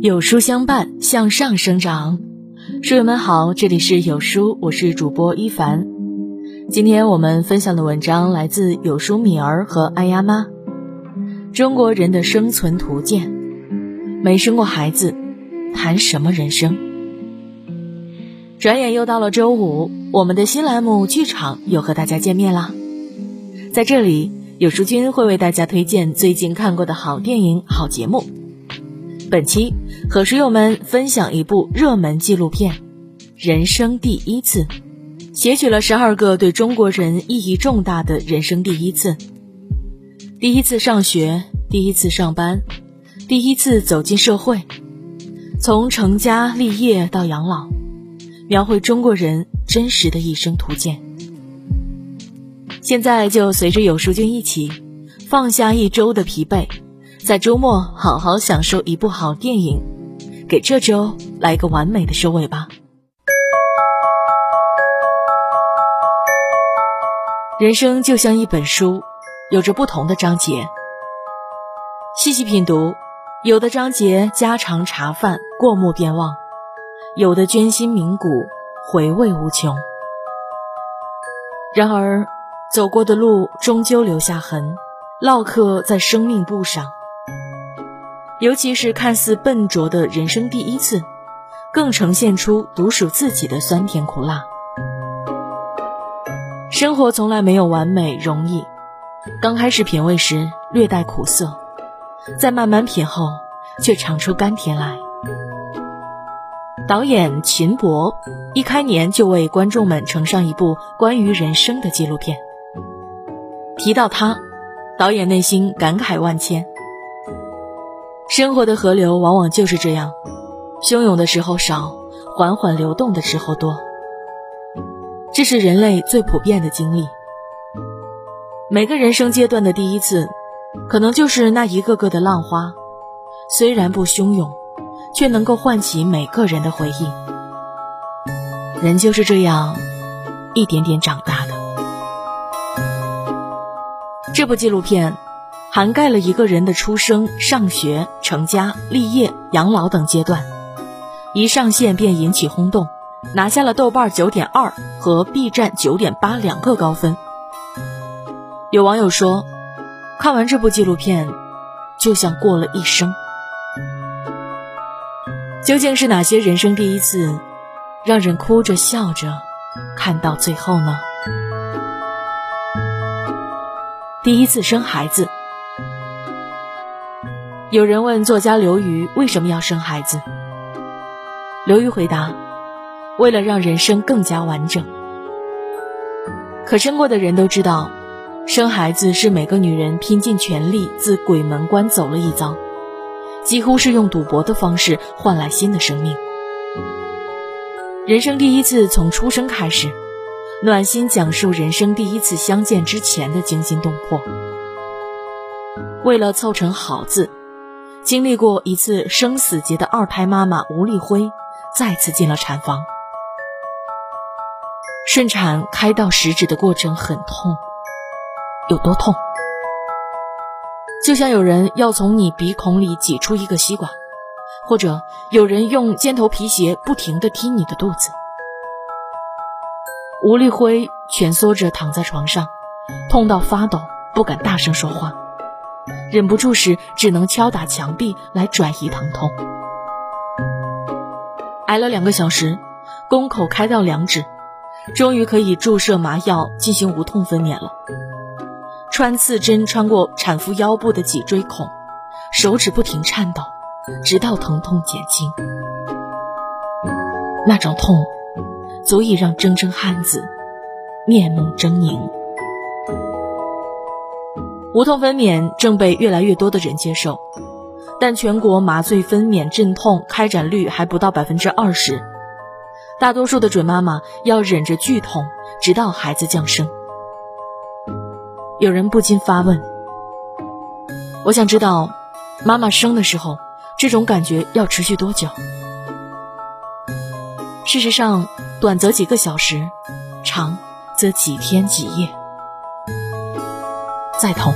有书相伴，向上生长。书友们好，这里是有书，我是主播一凡。今天我们分享的文章来自有书米儿和爱丫妈。中国人的生存图鉴，没生过孩子，谈什么人生？转眼又到了周五，我们的新栏目剧场又和大家见面啦。在这里，有书君会为大家推荐最近看过的好电影、好节目。本期和书友们分享一部热门纪录片《人生第一次》，写取了十二个对中国人意义重大的人生第一次：第一次上学，第一次上班，第一次走进社会，从成家立业到养老，描绘中国人真实的一生图鉴。现在就随着有书君一起放下一周的疲惫。在周末好好享受一部好电影，给这周来个完美的收尾吧。人生就像一本书，有着不同的章节。细细品读，有的章节家常茶饭，过目便忘；有的捐心铭骨，回味无穷。然而，走过的路终究留下痕，烙刻在生命簿上。尤其是看似笨拙的人生第一次，更呈现出独属自己的酸甜苦辣。生活从来没有完美容易，刚开始品味时略带苦涩，在慢慢品后却尝出甘甜来。导演秦博一开年就为观众们呈上一部关于人生的纪录片。提到他，导演内心感慨万千。生活的河流往往就是这样，汹涌的时候少，缓缓流动的时候多。这是人类最普遍的经历。每个人生阶段的第一次，可能就是那一个个的浪花，虽然不汹涌，却能够唤起每个人的回忆。人就是这样，一点点长大这部纪录片。涵盖了一个人的出生、上学、成家、立业、养老等阶段，一上线便引起轰动，拿下了豆瓣九点二和 B 站九点八两个高分。有网友说，看完这部纪录片，就像过了一生。究竟是哪些人生第一次，让人哭着笑着看到最后呢？第一次生孩子。有人问作家刘瑜为什么要生孩子，刘瑜回答：“为了让人生更加完整。”可生过的人都知道，生孩子是每个女人拼尽全力自鬼门关走了一遭，几乎是用赌博的方式换来新的生命。人生第一次从出生开始，暖心讲述人生第一次相见之前的惊心动魄。为了凑成好字。经历过一次生死劫的二胎妈妈吴丽辉，再次进了产房。顺产开到十指的过程很痛，有多痛？就像有人要从你鼻孔里挤出一个吸管，或者有人用尖头皮鞋不停地踢你的肚子。吴丽辉蜷缩着躺在床上，痛到发抖，不敢大声说话。忍不住时，只能敲打墙壁来转移疼痛。挨了两个小时，宫口开到两指，终于可以注射麻药进行无痛分娩了。穿刺针穿过产妇腰部的脊椎孔，手指不停颤抖，直到疼痛减轻。那种痛，足以让铮铮汉子面目狰狞。无痛分娩正被越来越多的人接受，但全国麻醉分娩镇痛开展率还不到百分之二十，大多数的准妈妈要忍着剧痛，直到孩子降生。有人不禁发问：我想知道，妈妈生的时候，这种感觉要持续多久？事实上，短则几个小时，长则几天几夜。再痛，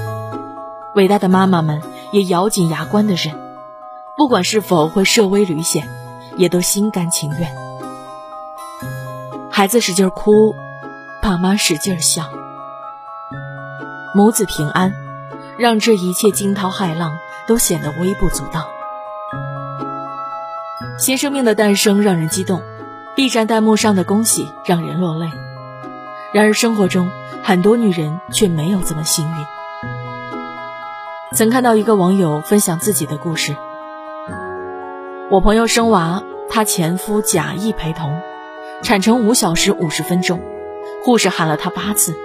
伟大的妈妈们也咬紧牙关的忍，不管是否会涉危履险，也都心甘情愿。孩子使劲哭，爸妈使劲笑，母子平安，让这一切惊涛骇浪都显得微不足道。新生命的诞生让人激动，B 站弹幕上的恭喜让人落泪。然而生活中很多女人却没有这么幸运。曾看到一个网友分享自己的故事：我朋友生娃，她前夫假意陪同，产程五小时五十分钟，护士喊了她八次，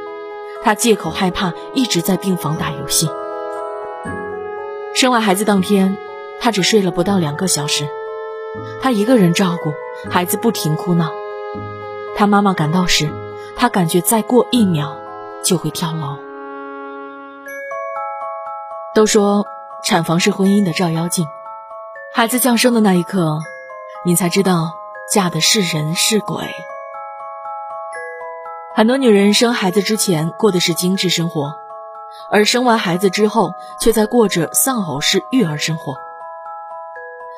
她借口害怕一直在病房打游戏。生完孩子当天，她只睡了不到两个小时。他一个人照顾孩子，不停哭闹。他妈妈赶到时，他感觉再过一秒就会跳楼。都说产房是婚姻的照妖镜，孩子降生的那一刻，你才知道嫁的是人是鬼。很多女人生孩子之前过的是精致生活，而生完孩子之后，却在过着丧偶式育儿生活。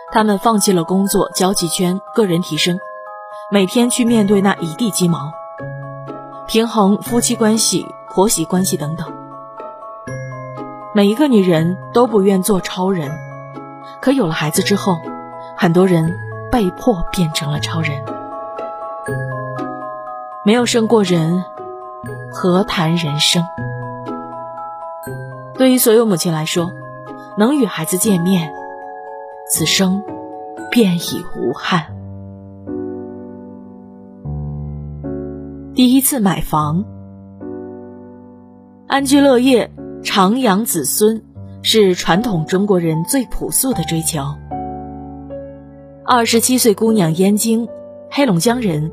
他们放弃了工作、交际圈、个人提升，每天去面对那一地鸡毛，平衡夫妻关系、婆媳关系等等。每一个女人都不愿做超人，可有了孩子之后，很多人被迫变成了超人。没有生过人，何谈人生？对于所有母亲来说，能与孩子见面。此生便已无憾。第一次买房，安居乐业、长养子孙，是传统中国人最朴素的追求。二十七岁姑娘燕京，黑龙江人，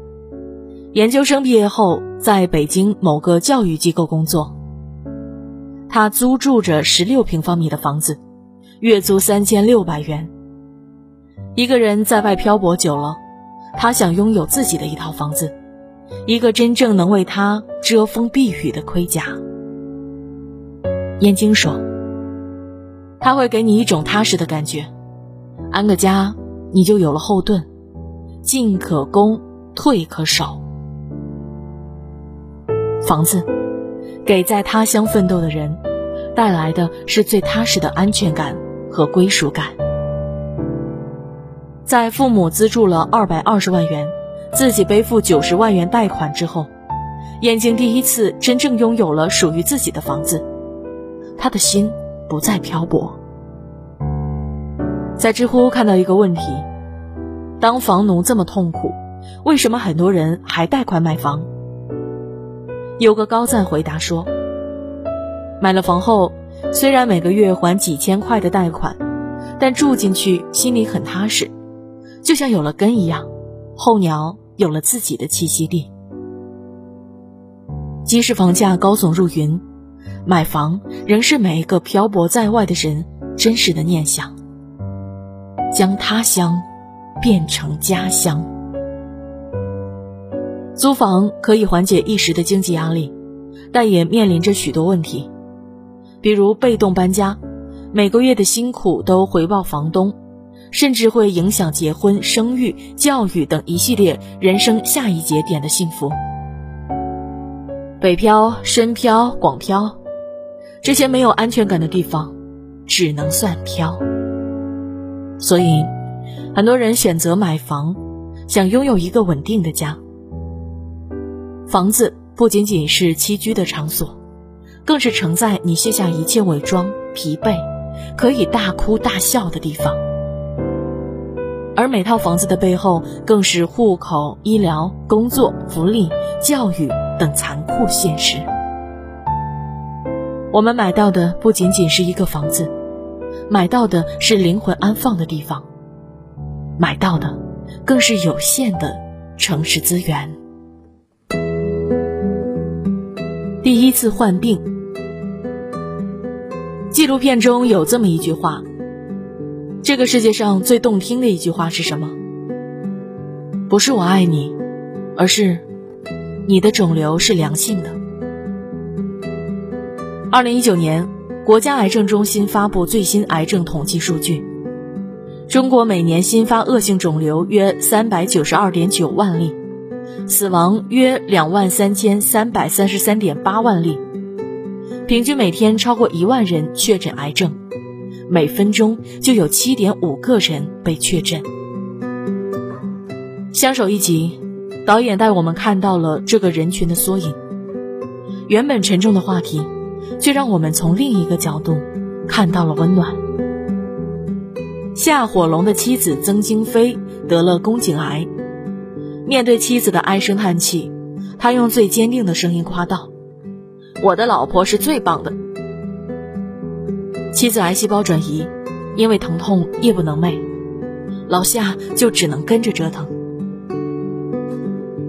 研究生毕业后在北京某个教育机构工作。她租住着十六平方米的房子，月租三千六百元。一个人在外漂泊久了，他想拥有自己的一套房子，一个真正能为他遮风避雨的盔甲。燕京说：“他会给你一种踏实的感觉，安个家，你就有了后盾，进可攻，退可守。房子，给在他乡奋斗的人，带来的是最踏实的安全感和归属感。”在父母资助了二百二十万元，自己背负九十万元贷款之后，燕京第一次真正拥有了属于自己的房子，他的心不再漂泊。在知乎看到一个问题：当房奴这么痛苦，为什么很多人还贷款买房？有个高赞回答说：买了房后，虽然每个月还几千块的贷款，但住进去心里很踏实。就像有了根一样，候鸟有了自己的栖息地。即使房价高耸入云，买房仍是每一个漂泊在外的人真实的念想。将他乡变成家乡。租房可以缓解一时的经济压力，但也面临着许多问题，比如被动搬家，每个月的辛苦都回报房东。甚至会影响结婚、生育、教育等一系列人生下一节点的幸福。北漂、深漂、广漂，这些没有安全感的地方，只能算漂。所以，很多人选择买房，想拥有一个稳定的家。房子不仅仅是栖居的场所，更是承载你卸下一切伪装、疲惫，可以大哭大笑的地方。而每套房子的背后，更是户口、医疗、工作、福利、教育等残酷现实。我们买到的不仅仅是一个房子，买到的是灵魂安放的地方，买到的更是有限的城市资源。第一次患病，纪录片中有这么一句话。这个世界上最动听的一句话是什么？不是我爱你，而是你的肿瘤是良性的。二零一九年，国家癌症中心发布最新癌症统计数据，中国每年新发恶性肿瘤约三百九十二点九万例，死亡约两万三千三百三十三点八万例，平均每天超过一万人确诊癌症，每分钟就有七点五个人被确诊。相守一集，导演带我们看到了这个人群的缩影。原本沉重的话题。却让我们从另一个角度看到了温暖。夏火龙的妻子曾京飞得了宫颈癌，面对妻子的唉声叹气，他用最坚定的声音夸道：“我的老婆是最棒的。”妻子癌细胞转移，因为疼痛夜不能寐，老夏就只能跟着折腾。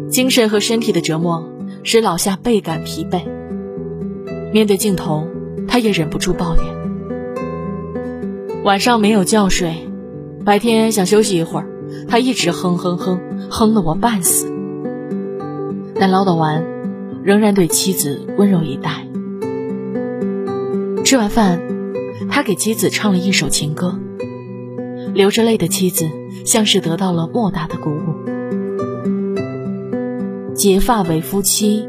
精神和身体的折磨使老夏倍感疲惫。面对镜头，他也忍不住抱怨：晚上没有觉睡，白天想休息一会儿，他一直哼哼哼，哼得我半死。但唠叨完，仍然对妻子温柔以待。吃完饭，他给妻子唱了一首情歌，流着泪的妻子像是得到了莫大的鼓舞。结发为夫妻，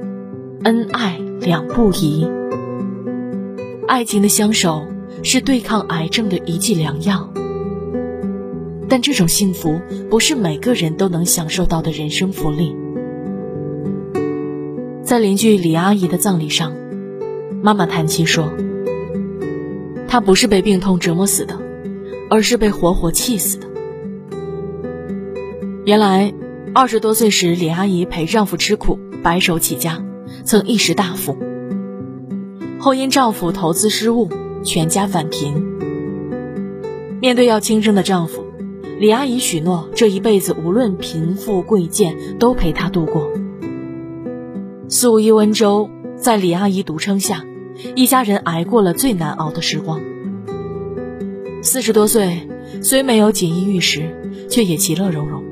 恩爱两不疑。爱情的相守是对抗癌症的一剂良药，但这种幸福不是每个人都能享受到的人生福利。在邻居李阿姨的葬礼上，妈妈叹气说：“她不是被病痛折磨死的，而是被活活气死的。”原来，二十多岁时，李阿姨陪丈夫吃苦，白手起家，曾一时大富。后因丈夫投资失误，全家返贫。面对要轻生的丈夫，李阿姨许诺这一辈子无论贫富贵贱都陪他度过。素衣温州，在李阿姨独撑下，一家人挨过了最难熬的时光。四十多岁，虽没有锦衣玉食，却也其乐融融。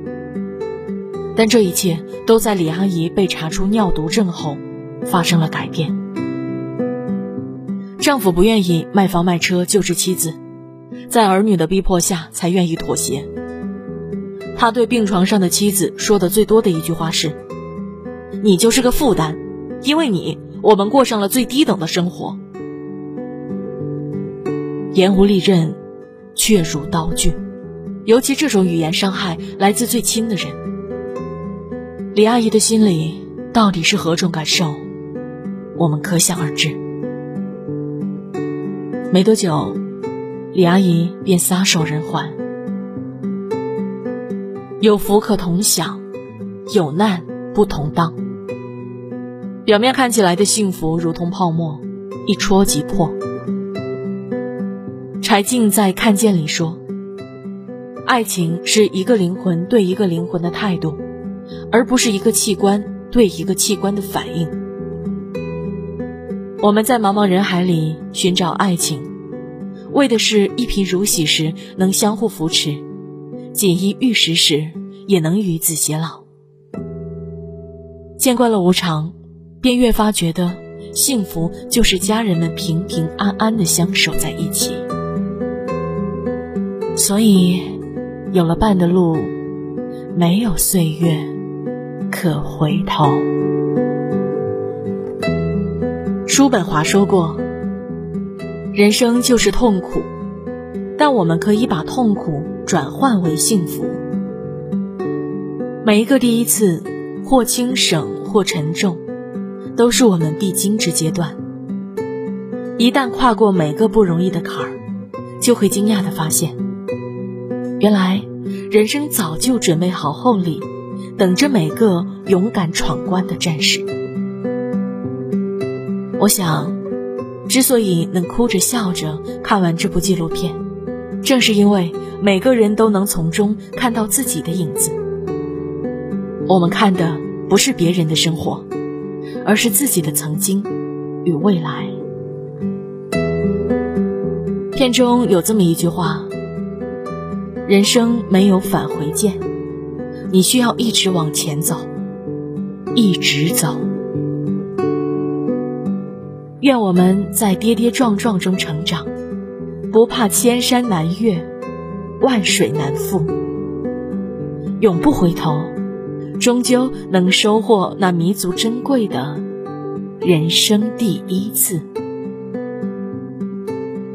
但这一切都在李阿姨被查出尿毒症后发生了改变。丈夫不愿意卖房卖车救治妻子，在儿女的逼迫下才愿意妥协。他对病床上的妻子说的最多的一句话是：“你就是个负担，因为你，我们过上了最低等的生活。”言无利刃，却如刀锯，尤其这种语言伤害来自最亲的人。李阿姨的心里到底是何种感受，我们可想而知。没多久，李阿姨便撒手人寰。有福可同享，有难不同当。表面看起来的幸福如同泡沫，一戳即破。柴静在《看见》里说：“爱情是一个灵魂对一个灵魂的态度，而不是一个器官对一个器官的反应。”我们在茫茫人海里寻找爱情，为的是一贫如洗时能相互扶持，锦衣玉食时也能与子偕老。见惯了无常，便越发觉得幸福就是家人们平平安安的相守在一起。所以，有了伴的路，没有岁月可回头。叔本华说过：“人生就是痛苦，但我们可以把痛苦转换为幸福。每一个第一次，或轻省或沉重，都是我们必经之阶段。一旦跨过每个不容易的坎儿，就会惊讶的发现，原来人生早就准备好厚礼，等着每个勇敢闯关的战士。”我想，之所以能哭着笑着看完这部纪录片，正是因为每个人都能从中看到自己的影子。我们看的不是别人的生活，而是自己的曾经与未来。片中有这么一句话：“人生没有返回键，你需要一直往前走，一直走。”愿我们在跌跌撞撞中成长，不怕千山难越，万水难复，永不回头，终究能收获那弥足珍贵的人生第一次。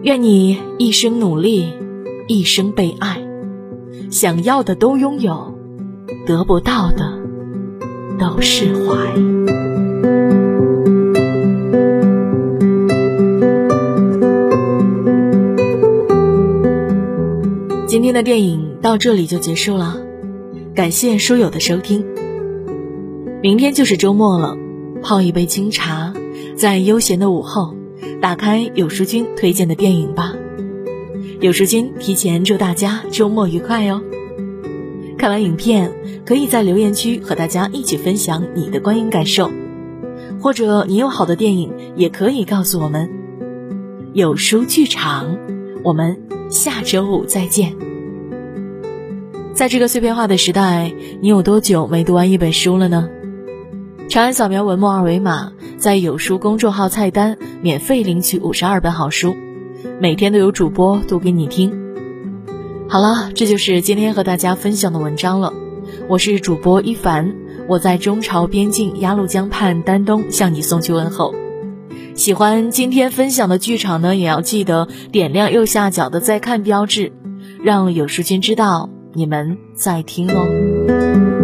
愿你一生努力，一生被爱，想要的都拥有，得不到的都释怀。今天的电影到这里就结束了，感谢书友的收听。明天就是周末了，泡一杯清茶，在悠闲的午后。打开有书君推荐的电影吧，有书君提前祝大家周末愉快哦！看完影片，可以在留言区和大家一起分享你的观影感受，或者你有好的电影，也可以告诉我们。有书剧场，我们下周五再见。在这个碎片化的时代，你有多久没读完一本书了呢？长按扫描文末二维码，在有书公众号菜单免费领取五十二本好书，每天都有主播读给你听。好了，这就是今天和大家分享的文章了。我是主播一凡，我在中朝边境鸭绿江畔丹东向你送去问候。喜欢今天分享的剧场呢，也要记得点亮右下角的再看标志，让有书君知道你们在听哦。